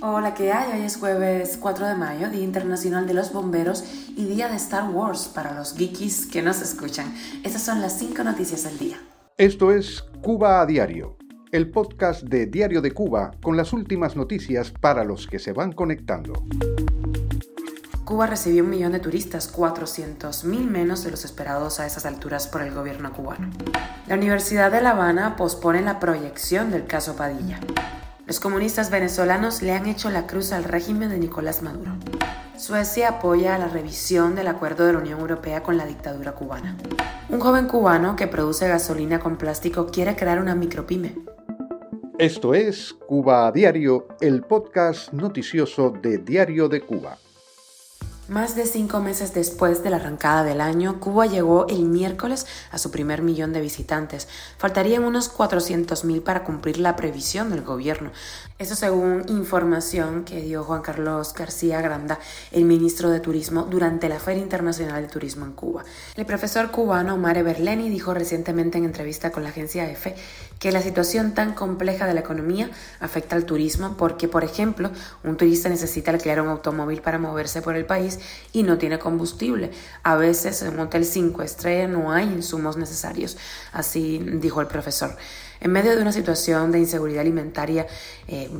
Hola, ¿qué hay? Hoy es jueves 4 de mayo, Día Internacional de los Bomberos y Día de Star Wars para los geekies que nos escuchan. Estas son las 5 noticias del día. Esto es Cuba a Diario, el podcast de Diario de Cuba con las últimas noticias para los que se van conectando. Cuba recibió un millón de turistas, 400.000 menos de los esperados a esas alturas por el gobierno cubano. La Universidad de La Habana pospone la proyección del caso Padilla. Los comunistas venezolanos le han hecho la cruz al régimen de Nicolás Maduro. Suecia apoya la revisión del acuerdo de la Unión Europea con la dictadura cubana. Un joven cubano que produce gasolina con plástico quiere crear una micropyme. Esto es Cuba a Diario, el podcast noticioso de Diario de Cuba. Más de cinco meses después de la arrancada del año, Cuba llegó el miércoles a su primer millón de visitantes. Faltarían unos 400.000 para cumplir la previsión del gobierno. Eso según información que dio Juan Carlos García Granda, el ministro de Turismo, durante la Feria Internacional de Turismo en Cuba. El profesor cubano Mare Berleni dijo recientemente en entrevista con la agencia EFE que la situación tan compleja de la economía afecta al turismo porque, por ejemplo, un turista necesita alquilar un automóvil para moverse por el país y no tiene combustible. A veces en un hotel 5 estrellas no hay insumos necesarios, así dijo el profesor. En medio de una situación de inseguridad alimentaria eh,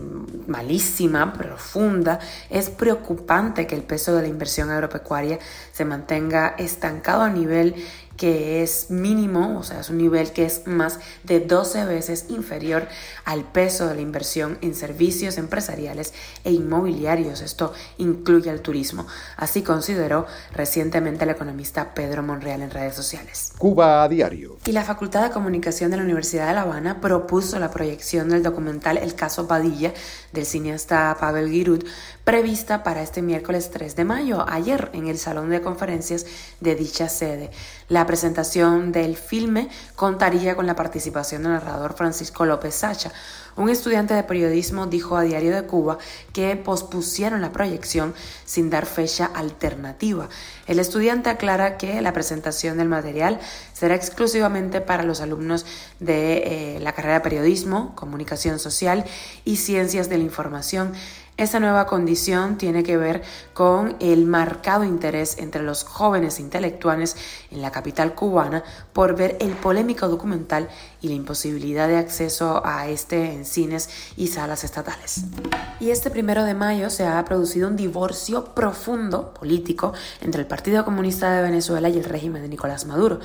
malísima, profunda, es preocupante que el peso de la inversión agropecuaria se mantenga estancado a nivel que es mínimo, o sea, es un nivel que es más de 12 veces inferior al peso de la inversión en servicios empresariales e inmobiliarios. Esto incluye al turismo. Así consideró recientemente el economista Pedro Monreal en redes sociales. Cuba a diario. Y la Facultad de Comunicación de la Universidad de La Habana propuso la proyección del documental El caso Padilla del cineasta Pavel Giroud prevista para este miércoles 3 de mayo, ayer en el Salón de Conferencias de dicha sede. La presentación del filme contaría con la participación del narrador Francisco López Sacha. Un estudiante de periodismo dijo a Diario de Cuba que pospusieron la proyección sin dar fecha alternativa. El estudiante aclara que la presentación del material será exclusivamente para los alumnos de eh, la carrera de periodismo, comunicación social y ciencias de la información esta nueva condición tiene que ver con el marcado interés entre los jóvenes intelectuales en la capital cubana por ver el polémico documental y la imposibilidad de acceso a este en cines y salas estatales. Y este primero de mayo se ha producido un divorcio profundo político entre el Partido Comunista de Venezuela y el régimen de Nicolás Maduro.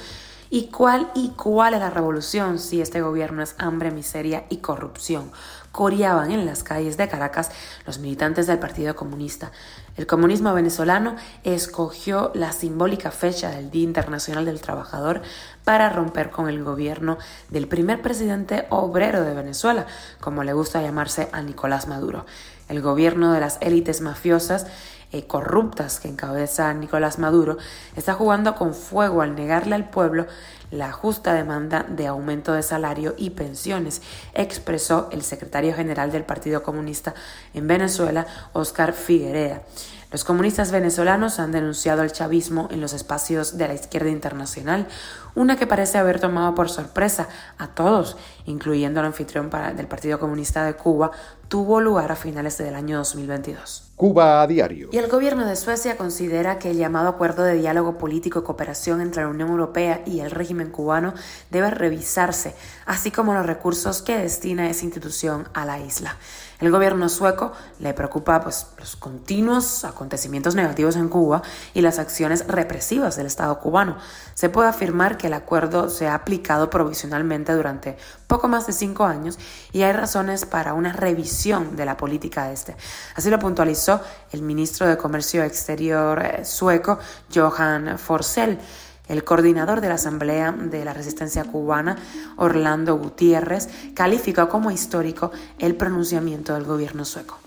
¿Y cuál y cuál es la revolución si este gobierno es hambre, miseria y corrupción? Coreaban en las calles de Caracas los militantes del Partido Comunista. El comunismo venezolano escogió la simbólica fecha del Día Internacional del Trabajador para romper con el gobierno del primer presidente obrero de Venezuela, como le gusta llamarse a Nicolás Maduro. El gobierno de las élites mafiosas eh, corruptas que encabeza Nicolás Maduro, está jugando con fuego al negarle al pueblo la justa demanda de aumento de salario y pensiones, expresó el secretario general del Partido Comunista en Venezuela, Oscar Figuerea. Los comunistas venezolanos han denunciado el chavismo en los espacios de la izquierda internacional, una que parece haber tomado por sorpresa a todos, incluyendo al anfitrión del Partido Comunista de Cuba, tuvo lugar a finales del año 2022. Cuba a diario. Y el gobierno de Suecia considera que el llamado acuerdo de diálogo político y cooperación entre la Unión Europea y el régimen cubano debe revisarse, así como los recursos que destina esa institución a la isla. El gobierno sueco le preocupa pues, los continuos acontecimientos negativos en Cuba y las acciones represivas del Estado cubano. Se puede afirmar que el acuerdo se ha aplicado provisionalmente durante poco más de cinco años y hay razones para una revisión de la política este. Así lo puntualizó el ministro de Comercio Exterior eh, sueco, Johan Forsell. El coordinador de la Asamblea de la Resistencia Cubana, Orlando Gutiérrez, calificó como histórico el pronunciamiento del gobierno sueco.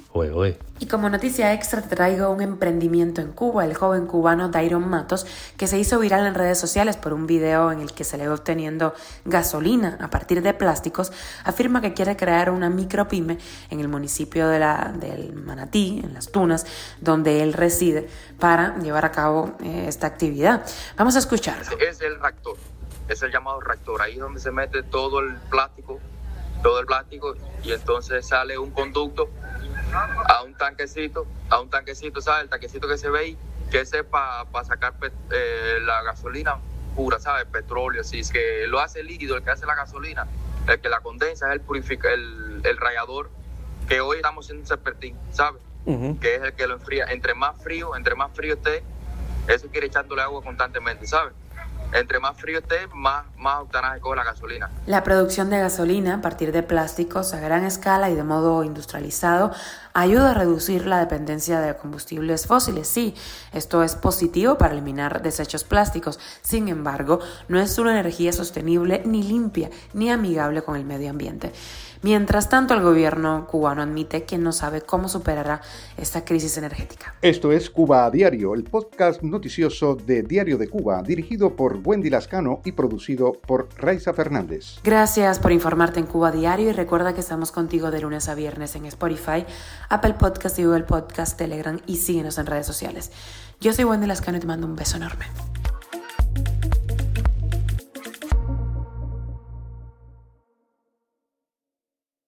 Y como noticia extra te traigo un emprendimiento en Cuba, el joven cubano Dairon Matos, que se hizo viral en redes sociales por un video en el que se le ve obteniendo gasolina a partir de plásticos, afirma que quiere crear una micropyme en el municipio de la, del Manatí, en las Tunas, donde él reside, para llevar a cabo eh, esta actividad. Vamos a escucharlo. Es el reactor, es el llamado reactor, ahí donde se mete todo el plástico, todo el plástico, y entonces sale un conducto a un tanquecito, a un tanquecito, ¿sabes? El tanquecito que se ve ahí, que ese es para sacar eh, la gasolina pura, ¿sabes? Petróleo, así es que lo hace líquido, el que hace la gasolina, el que la condensa es el purifica, el, el rallador, que hoy estamos haciendo un serpentín, ¿sabes? Que es el que lo enfría. Entre más frío, entre más frío esté, eso quiere echándole agua constantemente, ¿sabes? Entre más frío esté, más, más octanaje coge la gasolina. La producción de gasolina a partir de plásticos a gran escala y de modo industrializado ayuda a reducir la dependencia de combustibles fósiles. Sí, esto es positivo para eliminar desechos plásticos. Sin embargo, no es una energía sostenible ni limpia ni amigable con el medio ambiente. Mientras tanto, el gobierno cubano admite que no sabe cómo superará esta crisis energética. Esto es Cuba a Diario, el podcast noticioso de Diario de Cuba, dirigido por Wendy Lascano y producido por Raiza Fernández. Gracias por informarte en Cuba Diario y recuerda que estamos contigo de lunes a viernes en Spotify, Apple Podcast y Google Podcast, Telegram y síguenos en redes sociales. Yo soy Wendy Lascano y te mando un beso enorme.